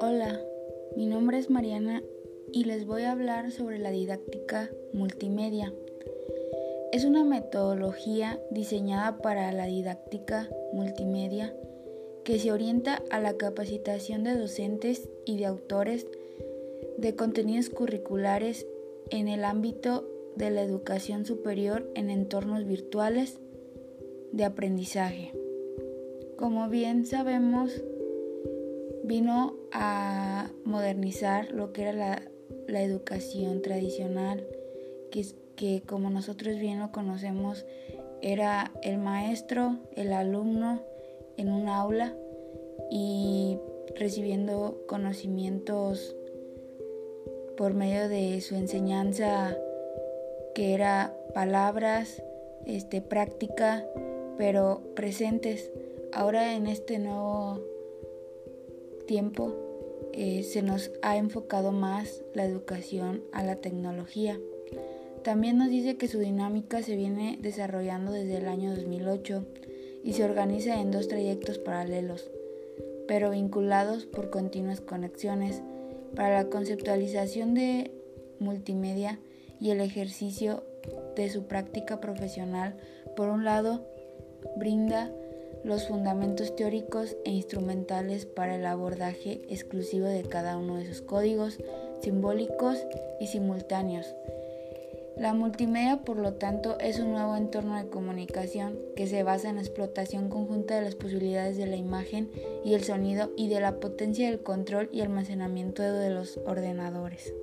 Hola, mi nombre es Mariana y les voy a hablar sobre la didáctica multimedia. Es una metodología diseñada para la didáctica multimedia que se orienta a la capacitación de docentes y de autores de contenidos curriculares en el ámbito de la educación superior en entornos virtuales de aprendizaje. Como bien sabemos, vino a modernizar lo que era la, la educación tradicional, que, que como nosotros bien lo conocemos, era el maestro, el alumno en un aula y recibiendo conocimientos por medio de su enseñanza que era palabras, este, práctica, pero presentes. Ahora en este nuevo tiempo eh, se nos ha enfocado más la educación a la tecnología. También nos dice que su dinámica se viene desarrollando desde el año 2008 y se organiza en dos trayectos paralelos, pero vinculados por continuas conexiones para la conceptualización de multimedia y el ejercicio de su práctica profesional. Por un lado, brinda los fundamentos teóricos e instrumentales para el abordaje exclusivo de cada uno de sus códigos simbólicos y simultáneos. La multimedia, por lo tanto, es un nuevo entorno de comunicación que se basa en la explotación conjunta de las posibilidades de la imagen y el sonido y de la potencia del control y almacenamiento de los ordenadores.